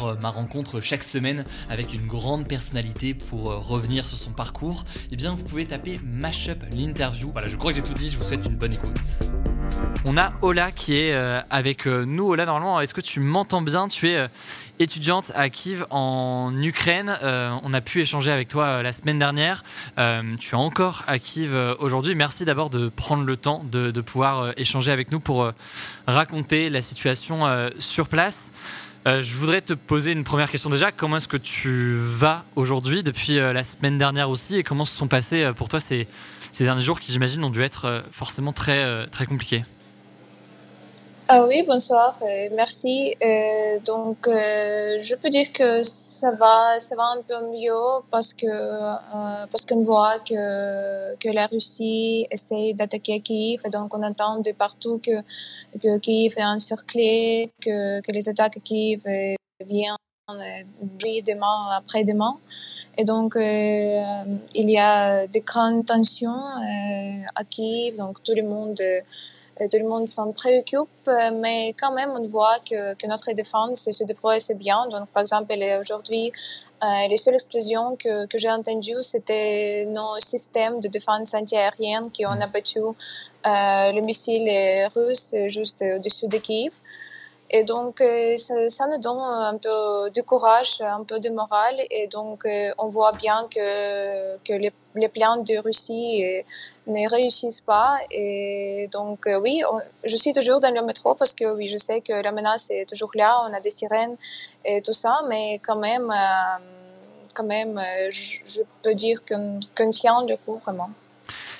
euh, ma rencontre chaque semaine avec une grande personnalité pour euh, revenir sur son parcours, eh bien vous pouvez taper Mashup l'interview. Voilà, je crois que j'ai tout dit, je vous souhaite une bonne écoute. On a Ola qui est euh, avec nous. Ola, normalement, est-ce que tu m'entends bien? Tu es étudiante à Kiev en Ukraine. on a pu échanger avec toi la semaine dernière. tu es encore à Kiev aujourd'hui. Merci d'abord de prendre le temps de pouvoir échanger avec nous pour raconter la situation sur place. Euh, je voudrais te poser une première question déjà. Comment est-ce que tu vas aujourd'hui depuis euh, la semaine dernière aussi et comment se sont passés euh, pour toi ces, ces derniers jours qui j'imagine ont dû être forcément très, très compliqués? Ah oui, bonsoir, merci. donc, je peux dire que ça va, ça va un peu mieux parce que euh, parce qu'on voit que que la Russie essaie d'attaquer Kiev et donc on entend de partout que que Kiev est encerclé, que que les attaques à Kiev viennent demain après-demain. Et donc, euh, il y a des grandes tensions euh, à Kiev, donc tout le monde tout le monde s'en préoccupe, euh, mais quand même, on voit que, que notre défense se déploie assez bien. Donc, par exemple, aujourd'hui, euh, les seules explosions que, que j'ai entendues, c'était nos systèmes de défense antiaérienne qui ont abattu euh, le missile russe juste au-dessus de Kiev. Et donc, euh, ça, ça, nous donne un peu de courage, un peu de morale. Et donc, euh, on voit bien que, que les, les plans de Russie euh, ne réussissent pas. Et donc, oui, je suis toujours dans le métro parce que oui, je sais que la menace est toujours là. On a des sirènes et tout ça. Mais quand même, quand même, je, je peux dire qu'on tient le coup vraiment.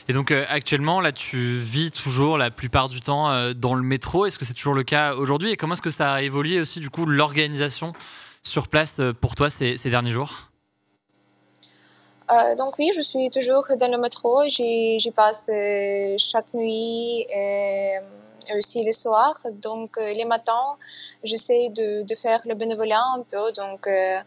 Et donc euh, actuellement, là, tu vis toujours la plupart du temps euh, dans le métro. Est-ce que c'est toujours le cas aujourd'hui Et comment est-ce que ça a évolué aussi, du coup, l'organisation sur place euh, pour toi ces, derniers jours? Donc oui, je suis toujours dans le métro. J'y passe chaque nuit. Aussi les soirs. Donc, euh, les matins, j'essaie de, de, faire le bénévolat un peu. Donc, euh,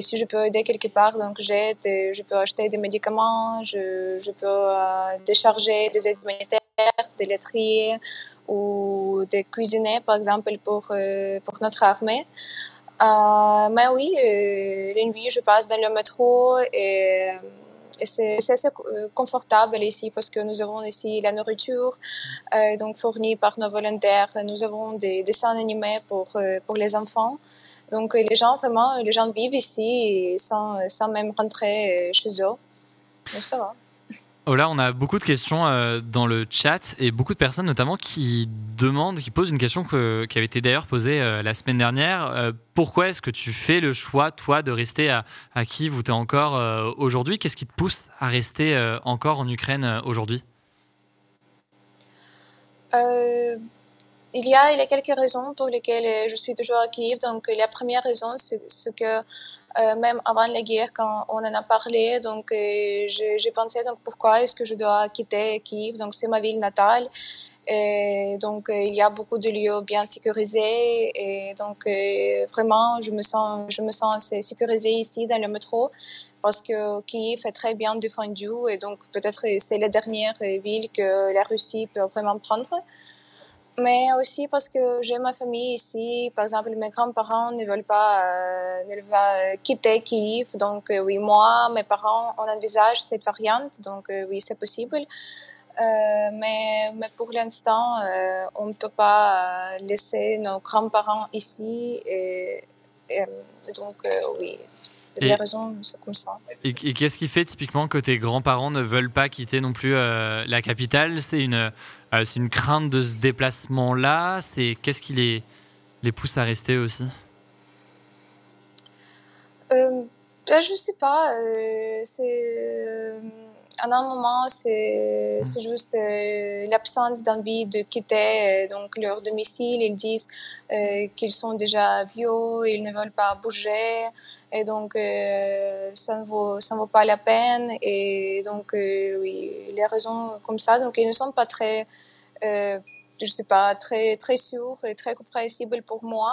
si je peux aider quelque part, donc j'aide. Je peux acheter des médicaments, je, je peux euh, décharger des aides humanitaires, des lettriers ou des cuisiniers, par exemple, pour, pour notre armée. mais oui, les nuits, je passe dans le métro et c'est assez euh, confortable ici parce que nous avons ici la nourriture euh, donc fournie par nos volontaires. Nous avons des dessins animés pour, euh, pour les enfants. Donc les gens vraiment, les gens vivent ici sans, sans même rentrer chez eux. Mais ça va. Oh on a beaucoup de questions euh, dans le chat et beaucoup de personnes notamment qui demandent, qui posent une question qui avait été d'ailleurs posée euh, la semaine dernière. Euh, pourquoi est-ce que tu fais le choix, toi, de rester à, à Kiev où tu es encore aujourd'hui? Qu'est-ce qui te pousse à rester encore en Ukraine aujourd'hui? Il y, a, il y a quelques raisons pour lesquelles je suis toujours à Kiev. Donc, la première raison, c'est que euh, même avant la guerre, quand on en a parlé, donc euh, j'ai pensé donc pourquoi est-ce que je dois quitter Kiev? Donc c'est ma ville natale. Donc euh, il y a beaucoup de lieux bien sécurisés et donc vraiment je me sens je me sens assez sécurisée ici dans le métro parce que Kiev est très bien défendu et donc peut-être c'est la dernière ville que la Russie peut vraiment prendre mais aussi parce que j'ai ma famille ici. Par exemple, mes grands-parents ne veulent pas, euh, ne veulent pas quitter Kiev. Donc, euh, oui, moi, mes parents, on envisage cette variante. Donc, euh, oui, c'est possible. mais, mais pour l'instant, on ne peut pas laisser nos grands-parents ici. Et, et donc, oui. Et, raisons, comme ça. Et, qu'est-ce qui fait typiquement que tes grands-parents ne veulent pas quitter non plus la capitale? C'est une, euh, c'est une crainte de ce déplacement-là C'est Qu'est-ce qui les, les pousse à rester aussi? Euh, ben, Je ne sais pas. Euh, c'est à un moment, c'est juste euh, l'absence d'envie de quitter donc leur domicile. Ils disent qu'ils sont déjà vieux, ils ne veulent pas bouger, et donc ça ne vaut ça ne vaut pas la peine. Et donc oui, les raisons comme ça, donc ils ne sont pas très je sais pas, très, très sûr et très compréhensible pour moi,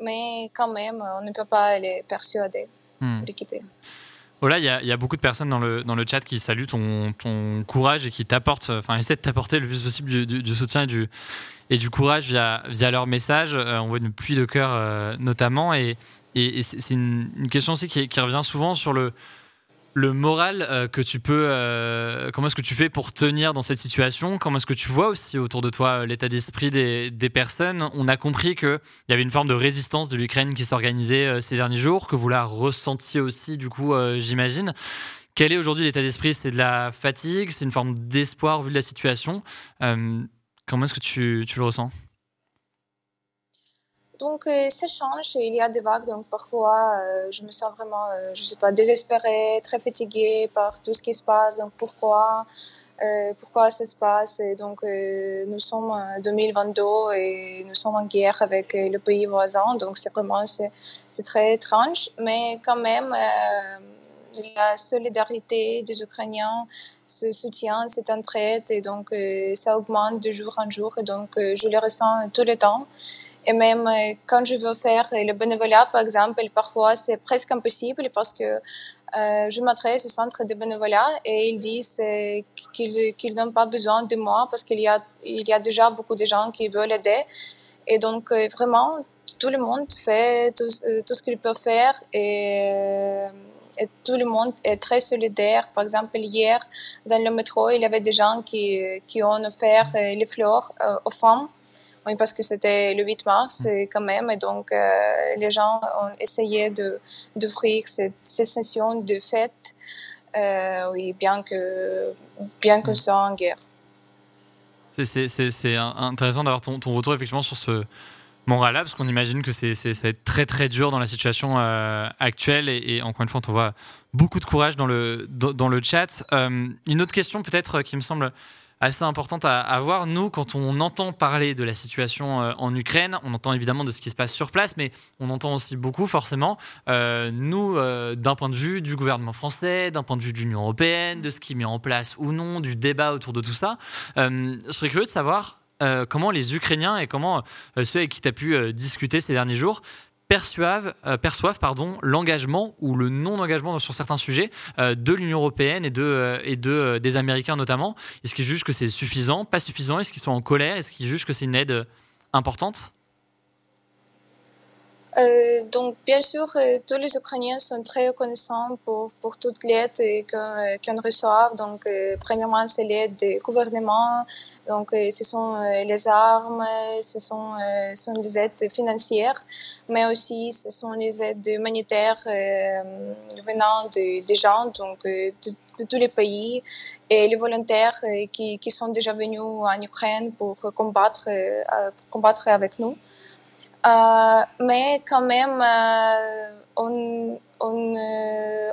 mais quand même, on ne peut pas les persuader hmm. de quitter. Voilà, il y, y, a beaucoup de personnes dans le, dans le chat qui saluent ton, ton courage et qui t'apportent, enfin, essaient de t'apporter le plus possible du, soutien et du, et du courage via, via leur message. Euh, on voit une pluie de cœur euh, notamment. Et, et, c'est une, question aussi qui, revient souvent sur le, moral euh, que tu peux, euh, comment est-ce que tu fais pour tenir dans cette situation? Comment est-ce que tu vois aussi autour de toi euh, l'état d'esprit des, personnes? On a compris qu'il y avait une forme de résistance de l'Ukraine qui s'organisait ces derniers jours, que vous la ressentiez aussi, du coup, j'imagine. Quel est aujourd'hui l'état d'esprit? C'est de la fatigue? C'est une forme d'espoir vu de la situation? Comment est-ce que tu le ressens? Donc, euh, ça change. Il y a des vagues. Donc, parfois, euh, je me sens vraiment, euh, je sais pas, désespérée, très fatiguée par tout ce qui se passe. Donc, pourquoi, pourquoi ça se passe? Donc, nous sommes en 2022 et nous sommes en guerre avec le pays voisin. Donc, c'est vraiment, c'est très étrange. Mais quand même, la solidarité des Ukrainiens ce soutien, cette entraide, et donc ça augmente de jour en jour, et donc je le ressens tout le temps. Et même euh, quand je veux faire le bénévolat, par exemple, parfois c'est presque impossible parce que euh, je m'adresse au centre de bénévolat et ils disent euh, qu'ils n'ont pas besoin de moi parce qu'il y a, y a déjà beaucoup de gens qui veulent aider. Et donc, vraiment, tout le monde fait tout, tout ce qu'il peut faire et, et, tout le monde est très solidaire. Par exemple, hier, dans le métro, il y avait des gens qui, qui ont offert les fleurs aux femmes oui, parce que c'était le 8 mars mm. quand même, et donc euh, les gens ont essayé d'offrir cette sensation de fête, euh, oui, bien que, bien que mm. soit en guerre. C'est intéressant d'avoir ton, ton, retour effectivement sur ce moral-là, parce qu'on imagine que c'est ça va être très très dur dans la situation euh, actuelle, et, encore une fois, on voit beaucoup de courage dans le, dans, dans le chat. une autre question peut-être qui me semble assez importante à, avoir. Nous, quand on entend parler de la situation euh, en Ukraine, on entend évidemment de ce qui se passe sur place, mais on entend aussi beaucoup, forcément, euh, nous, euh, d'un point de vue du gouvernement français, d'un point de vue de l'Union européenne, de ce qui est mis en place ou non, du débat autour de tout ça. je serais curieux de savoir comment les Ukrainiens et comment ceux avec qui tu as pu discuter ces derniers jours perçoivent, euh, l'engagement ou le non-engagement sur certains sujets euh, de l'Union européenne et, euh, des Américains notamment. Est-ce qu'ils jugent que c'est suffisant, pas suffisant? Est-ce qu'ils sont en colère? Est-ce qu'ils jugent que c'est une aide importante? Donc, bien sûr, tous les Ukrainiens sont très reconnaissants pour, pour toute l'aide qu'on reçoit. Donc, premièrement, c'est l'aide du gouvernement, donc, euh, ce sont euh, les armes, ce sont, euh, sont des aides financières, mais aussi ce sont les aides humanitaires venant de, des gens, donc de, tous les pays, et les volontaires qui, qui sont déjà venus en Ukraine pour combattre, combattre avec nous. Mais quand même, on, on,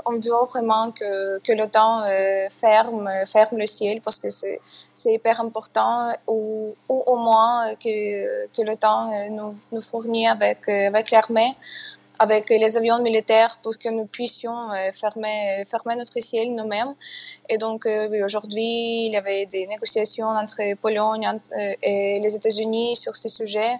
on veut vraiment que, que l'OTAN ferme, ferme le ciel parce que c'est hyper important, ou, ou, au moins que, que l'OTAN euh, nous, nous fournit avec, euh, avec l'armée, avec les avions militaires pour que nous puissions euh, fermer, fermer notre ciel nous-mêmes. Et donc, aujourd'hui, il y avait des négociations entre Pologne et les États-Unis sur ce sujet.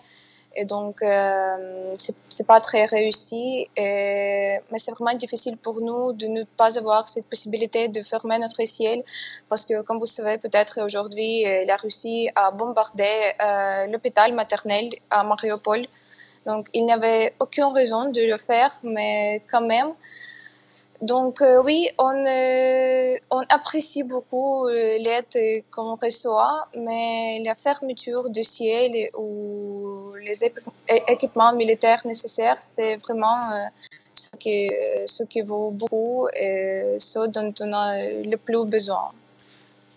Et donc, euh, c'est pas très réussi. Mais c'est vraiment difficile pour nous de ne pas avoir cette possibilité de fermer notre ciel. Parce que, comme vous savez, peut-être aujourd'hui, euh, la Russie a bombardé euh, l'hôpital maternel à Mariupol. Donc, il n'y avait aucune raison de le faire, mais quand même, donc euh, oui, on, euh, on, apprécie beaucoup euh, l'aide qu'on reçoit, mais la fermeture du ciel ou les équipements militaires nécessaires, c'est vraiment ce, qui, ce qui vaut beaucoup et ce dont on a le plus besoin.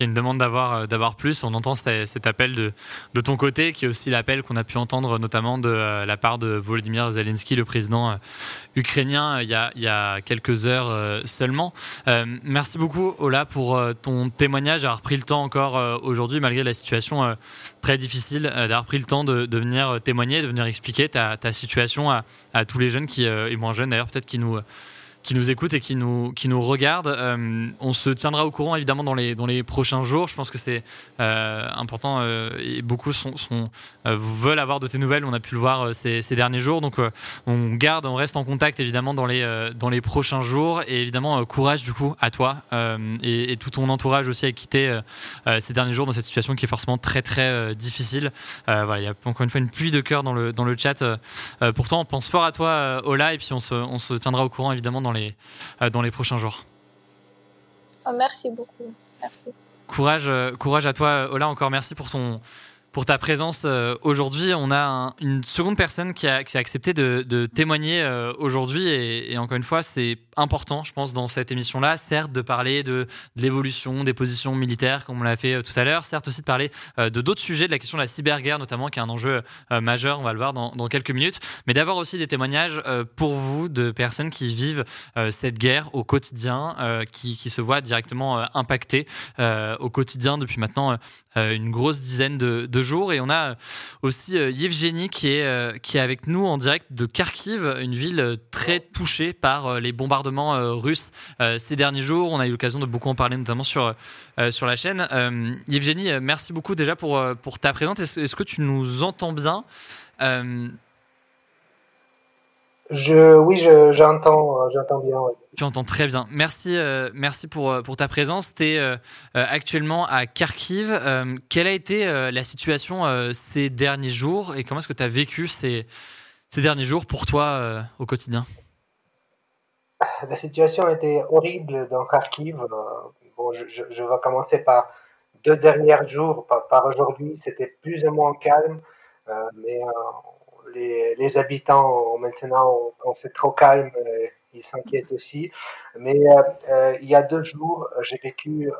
Il y a une demande d'avoir euh, d'avoir plus. On entend cet, appel de, de ton côté, qui est aussi l'appel qu'on a pu entendre notamment de euh, la part de Volodymyr Zelensky, le président euh, ukrainien, il y, a, il y a quelques heures seulement. merci beaucoup, Ola, pour ton témoignage, d'avoir pris le temps encore aujourd'hui, malgré la situation très difficile, d'avoir pris le temps de, de, venir témoigner, de venir expliquer ta, ta situation à, à, tous les jeunes qui, et moins jeunes d'ailleurs, peut-être qui nous qui nous écoutent et qui nous, qui nous regardent. Euh, on se tiendra au courant évidemment dans les, dans les prochains jours. Je pense que c'est euh, important euh, et beaucoup sont, veulent avoir de tes nouvelles. On a pu le voir ces, derniers jours. Donc on garde, on reste en contact évidemment dans les, dans les prochains jours. Et évidemment, courage du coup à toi et, tout ton entourage aussi a quitté ces derniers jours dans cette situation qui est forcément très très difficile. voilà, il y a encore une fois une pluie de cœur dans le, dans le chat. pourtant, on pense fort à toi, Ola, et puis on se, on se tiendra au courant évidemment dans dans les, euh, dans les prochains jours. Oh, merci beaucoup. Merci. Courage, euh, courage à toi, Ola. Encore merci pour ton, pour ta présence euh, aujourd'hui. On a une seconde personne qui a, qui a accepté de, de témoigner euh, aujourd'hui. Et, et, encore une fois, c'est important, je pense, dans cette émission-là, certes, de parler de, l'évolution des positions militaires, comme on l'a fait euh, tout à l'heure, certes aussi de parler de d'autres sujets, de la question de la cyberguerre notamment, qui est un enjeu majeur, on va le voir dans, quelques minutes, mais d'avoir aussi des témoignages pour vous de personnes qui vivent cette guerre au quotidien, qui, qui, se voient directement impactées au quotidien depuis maintenant une grosse dizaine de, de jours. Et on a aussi euh, Yevgeny qui est, euh, qui est avec nous en direct de Kharkiv, une ville très touchée par euh, les bombardements russes ces derniers jours. On a eu l'occasion de beaucoup en parler, notamment sur, sur la chaîne. Yevgeny, merci beaucoup déjà pour, pour ta présence. Est-ce que tu nous entends bien? Je, oui, j'entends, j'entends bien. Tu entends très bien. Merci, euh, merci pour, euh, pour ta présence. Tu es euh, actuellement à Kharkiv. quelle a été la situation ces derniers jours et comment est-ce que tu as vécu ces, ces derniers jours pour toi au quotidien? La situation était horrible dans Kharkiv. Bon, je, vais commencer par deux derniers jours, par, aujourd'hui. C'était plus ou moins calme, mais les, les, habitants maintenant, on, c'est trop calme ils s'inquiètent aussi. Mais euh, euh, il y a deux jours, j'ai vécu euh,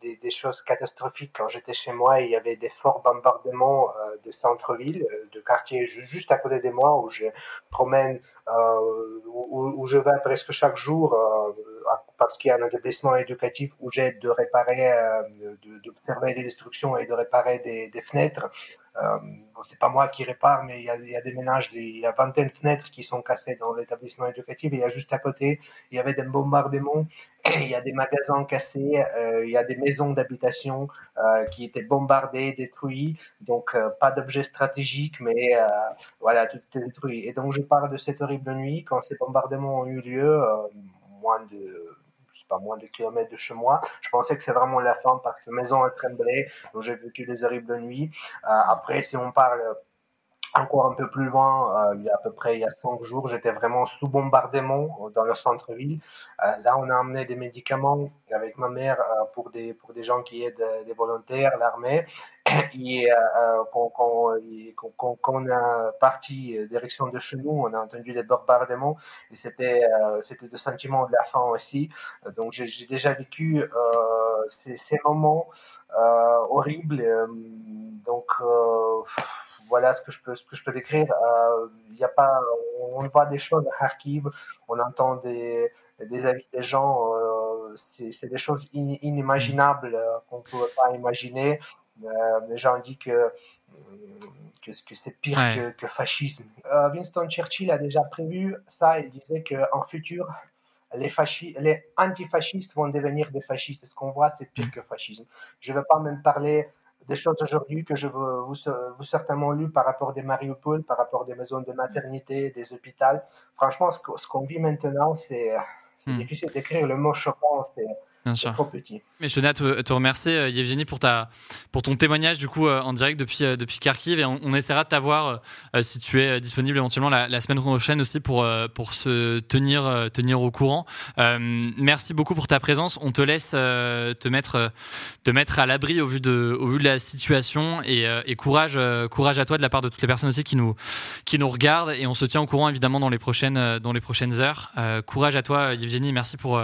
des, choses catastrophiques quand j'étais chez moi. Il y avait des forts bombardements des centres-villes, de quartiers juste à côté de moi où je promène, où, où, je vais presque chaque jour parce qu'il y a un établissement éducatif où j'aide de réparer, d'observer des destructions et de réparer des fenêtres. Euh, c'est pas moi qui répare, mais il y, a, des ménages, il y a vingtaine de fenêtres qui sont cassées dans l'établissement éducatif. Il y a juste à côté, il y avait des bombardements, il y a des magasins cassés, euh, il y a des maisons d'habitation euh, qui étaient bombardées, détruites. Donc pas d'objets stratégiques, mais voilà, tout était détruit. Et donc je parle de cette horrible nuit quand ces bombardements ont eu lieu, moins de pas moins de kilomètres de chez moi. Je pensais que c'est vraiment la fin parce que maison a tremblé, donc j'ai vécu des horribles nuits. Euh, après, si on parle encore un peu plus loin, euh, il y a à peu près il y a cinq jours, j'étais vraiment sous bombardement dans le centre-ville. Euh, là, on a amené des médicaments avec ma mère euh, pour des pour des gens qui aident des volontaires, l'armée. Et quand, quand, quand, on a parti direction de chez nous, on a entendu des bombardements et c'était c'était le sentiment de la faim aussi. Donc j'ai déjà vécu ces, ces moments horribles. donc voilà ce que je peux, ce que je peux décrire. Euh, il a pas, on voit des choses à Kharkiv, on entend des, des avis des gens, euh, c'est des choses inimaginables euh, qu'on ne peut pas imaginer. les gens disent que, que, que c'est pire que, que, fascisme. Winston Churchill a déjà prévu ça, il disait qu'en futur, les, les antifascistes vont devenir des fascistes. Ce qu'on voit, c'est pire mm. que fascisme. Je ne vais pas même parler des choses aujourd'hui que je vous, vous, vous certainement lu par rapport des Mariupol, par rapport des maisons de maternité, des hôpitaux. Franchement, ce qu'on vit maintenant, c'est hmm. difficile d'écrire. Le mot choquant, Bien sûr. Mais je tenais à te, remercier, euh, Yevgeny, pour, ta, pour ton témoignage du coup euh, en direct depuis, euh, depuis Kharkiv. Et on, essaiera de t'avoir, si tu es disponible éventuellement la, semaine prochaine aussi, pour, pour se tenir, tenir au courant. merci beaucoup pour ta présence. On te laisse te, mettre, te mettre à l'abri au, vu de, au vu de la situation. Et, et courage, courage à toi de la part de toutes les personnes aussi qui nous, qui nous regardent. Et on se tient au courant évidemment dans les prochaines, dans les prochaines heures. courage à toi, Yevgeny. Merci pour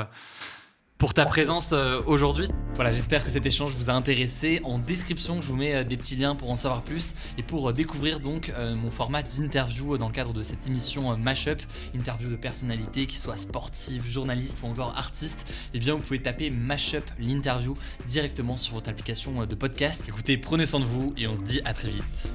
pour ta présence euh, aujourd'hui. Voilà, j'espère que cet échange vous a intéressé. En description, je vous mets euh, des petits liens pour en savoir plus et pour euh, découvrir donc mon format d'interview dans le cadre de cette émission Mashup, interview de personnalités qui soient sportives, journalistes ou encore artistes. Eh bien, vous pouvez taper Mashup l'interview directement sur votre application de podcast. Écoutez, prenez soin de vous et on se dit à très vite.